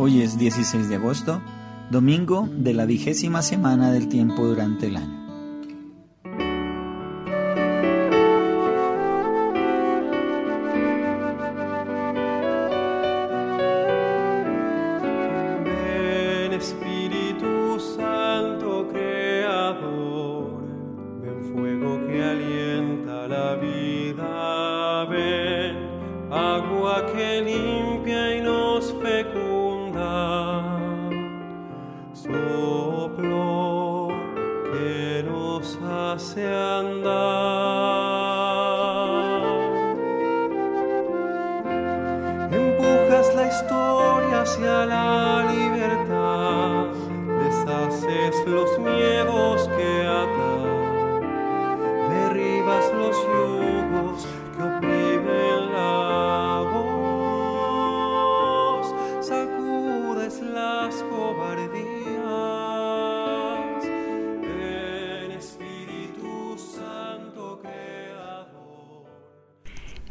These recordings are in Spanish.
Hoy es 16 de agosto, domingo de la vigésima semana del tiempo durante el año. Hacia la libertad, deshaces los miedos que atan, derribas los yugos que oprimen la voz, sacudes las cobardías.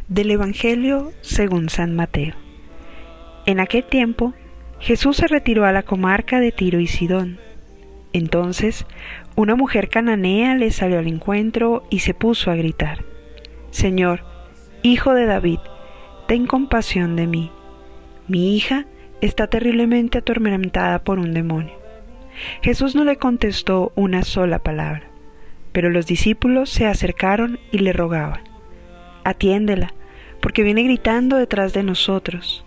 Del Evangelio según San Mateo. En aquel tiempo, Jesús se retiró a la comarca de Tiro y Sidón. Entonces, una mujer cananea le salió al encuentro y se puso a gritar, Señor, Hijo de David, ten compasión de mí. Mi hija está terriblemente atormentada por un demonio. Jesús no le contestó una sola palabra, pero los discípulos se acercaron y le rogaban, Atiéndela, porque viene gritando detrás de nosotros.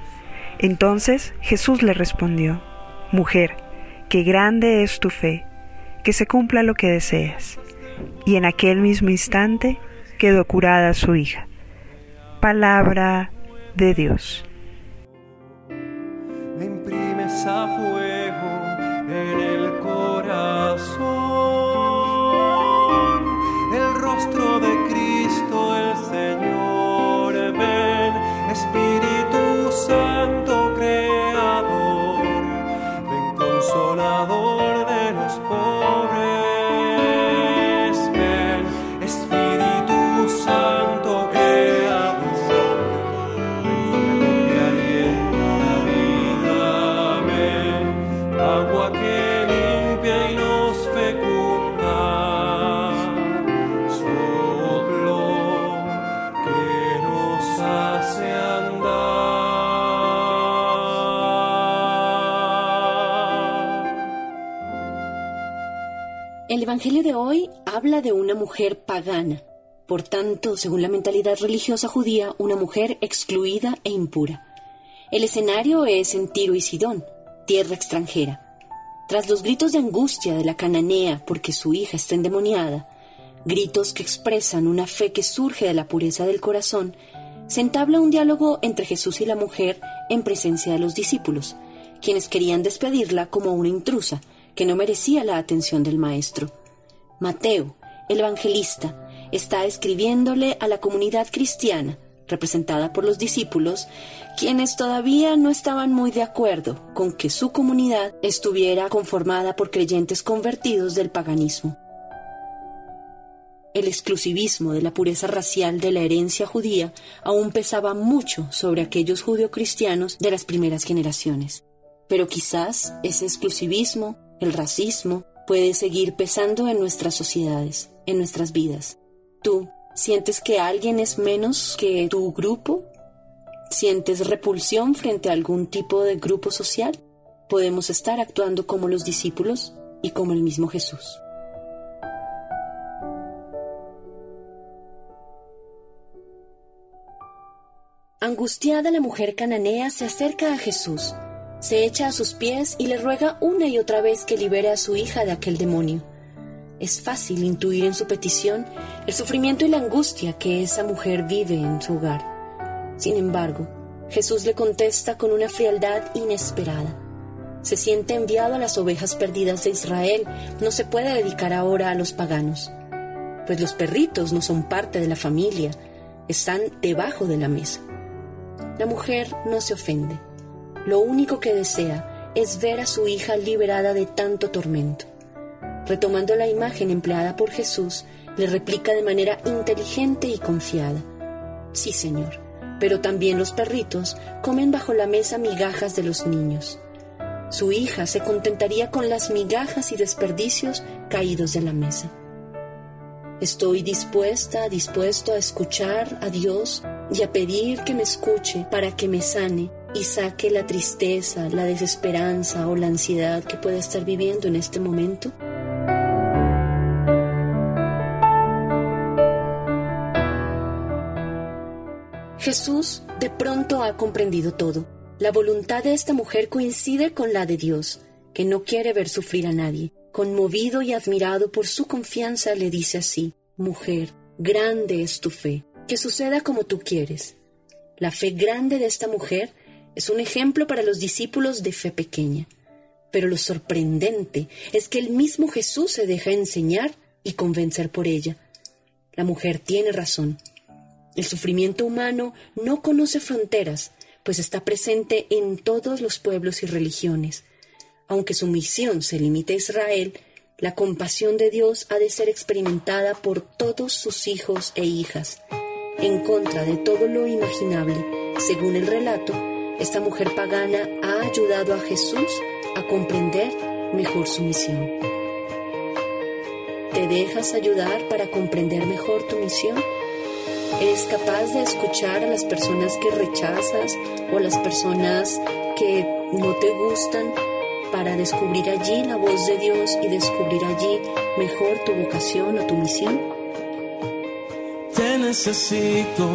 Entonces Jesús le respondió, Mujer, qué grande es tu fe, que se cumpla lo que deseas. Y en aquel mismo instante quedó curada su hija. Palabra de Dios. Me imprimes a fuego El Evangelio de hoy habla de una mujer pagana, por tanto, según la mentalidad religiosa judía, una mujer excluida e impura. El escenario es en Tiro y Sidón, tierra extranjera. Tras los gritos de angustia de la cananea porque su hija está endemoniada, gritos que expresan una fe que surge de la pureza del corazón, se entabla un diálogo entre Jesús y la mujer en presencia de los discípulos, quienes querían despedirla como una intrusa que no merecía la atención del Maestro. Mateo, el evangelista, está escribiéndole a la comunidad cristiana, representada por los discípulos, quienes todavía no estaban muy de acuerdo con que su comunidad estuviera conformada por creyentes convertidos del paganismo. El exclusivismo de la pureza racial de la herencia judía aún pesaba mucho sobre aquellos judeocristianos de las primeras generaciones. Pero quizás ese exclusivismo, el racismo, puede seguir pesando en nuestras sociedades, en nuestras vidas. ¿Tú sientes que alguien es menos que tu grupo? ¿Sientes repulsión frente a algún tipo de grupo social? Podemos estar actuando como los discípulos y como el mismo Jesús. Angustiada la mujer cananea se acerca a Jesús, se echa a sus pies y le ruega una y otra vez que libere a su hija de aquel demonio. Es fácil intuir en su petición el sufrimiento y la angustia que esa mujer vive en su hogar. Sin embargo, Jesús le contesta con una frialdad inesperada. Se siente enviado a las ovejas perdidas de Israel, no se puede dedicar ahora a los paganos, pues los perritos no son parte de la familia, están debajo de la mesa. La mujer no se ofende, lo único que desea es ver a su hija liberada de tanto tormento. Retomando la imagen empleada por Jesús, le replica de manera inteligente y confiada. Sí, Señor, pero también los perritos comen bajo la mesa migajas de los niños. Su hija se contentaría con las migajas y desperdicios caídos de la mesa. Estoy dispuesta, dispuesto a escuchar a Dios y a pedir que me escuche para que me sane y saque la tristeza, la desesperanza o la ansiedad que pueda estar viviendo en este momento. Jesús de pronto ha comprendido todo la voluntad de esta mujer coincide con la de Dios, que no quiere ver sufrir a nadie. Conmovido y admirado por su confianza, le dice así, Mujer, grande es tu fe, que suceda como tú quieres. La fe grande de esta mujer es un ejemplo para los discípulos de fe pequeña. Pero lo sorprendente es que el mismo Jesús se deja enseñar y convencer por ella. La mujer tiene razón. El sufrimiento humano no conoce fronteras, pues está presente en todos los pueblos y religiones. Aunque su misión se limite a Israel, la compasión de Dios ha de ser experimentada por todos sus hijos e hijas. En contra de todo lo imaginable, según el relato, esta mujer pagana ha ayudado a Jesús a comprender mejor su misión. ¿Te dejas ayudar para comprender mejor tu misión? ¿Eres capaz de escuchar a las personas que rechazas o las personas que no te gustan para descubrir allí la voz de Dios y descubrir allí mejor tu vocación o tu misión? Te necesito.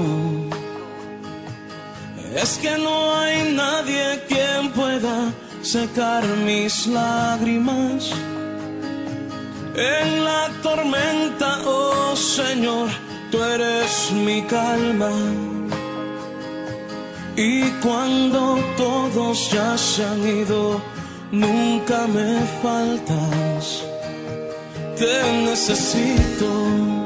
Es que no hay nadie quien pueda secar mis lágrimas. En la tormenta, oh Señor tú eres mi calma. Y cuando todos ya se han ido, nunca me faltas. Te necesito.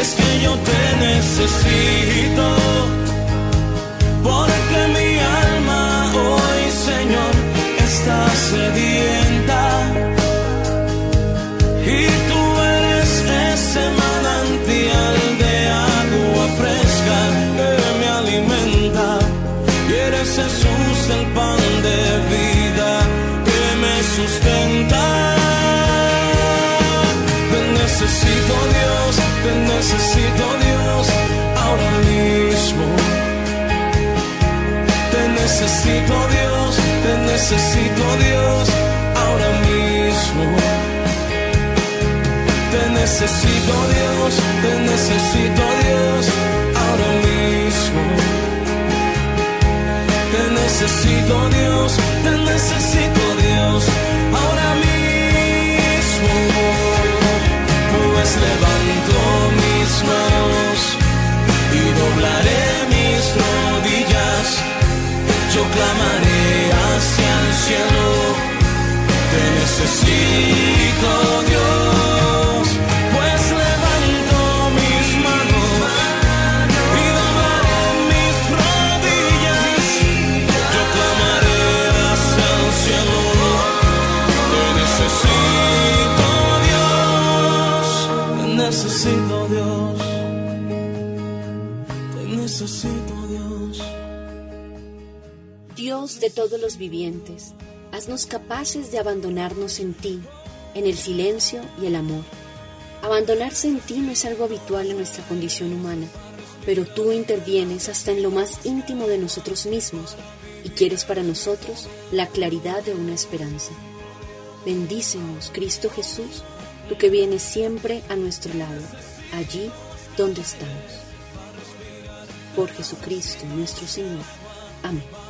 Es que yo te necesito, porque mi necesito Dios, te necesito Dios, ahora mismo necesito Dios, te necesito Dios, ahora mismo. Te necesito Dios, te necesito Dios, ahora mismo. Pues levanto todos los vivientes, haznos capaces de abandonarnos en ti, en el silencio y el amor. Abandonarse en ti no es algo habitual en nuestra condición humana, pero tú intervienes hasta en lo más íntimo de nosotros mismos y quieres para nosotros la claridad de una esperanza. Bendícenos, Cristo Jesús, tú que vienes siempre a nuestro lado, allí donde estamos. Por Jesucristo nuestro Señor. Amén.